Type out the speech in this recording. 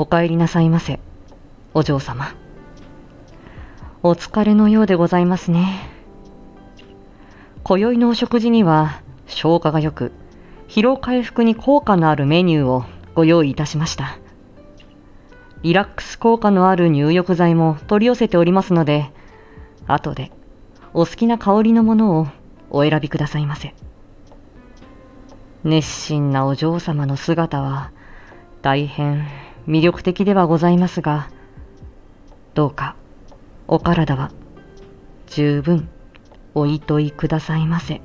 お帰りなさいませ、お嬢様。お疲れのようでございますね。今宵のお食事には消化が良く、疲労回復に効果のあるメニューをご用意いたしました。リラックス効果のある入浴剤も取り寄せておりますので、後でお好きな香りのものをお選びくださいませ。熱心なお嬢様の姿は大変魅力的ではございますが、どうかお体は十分おいといくださいませ。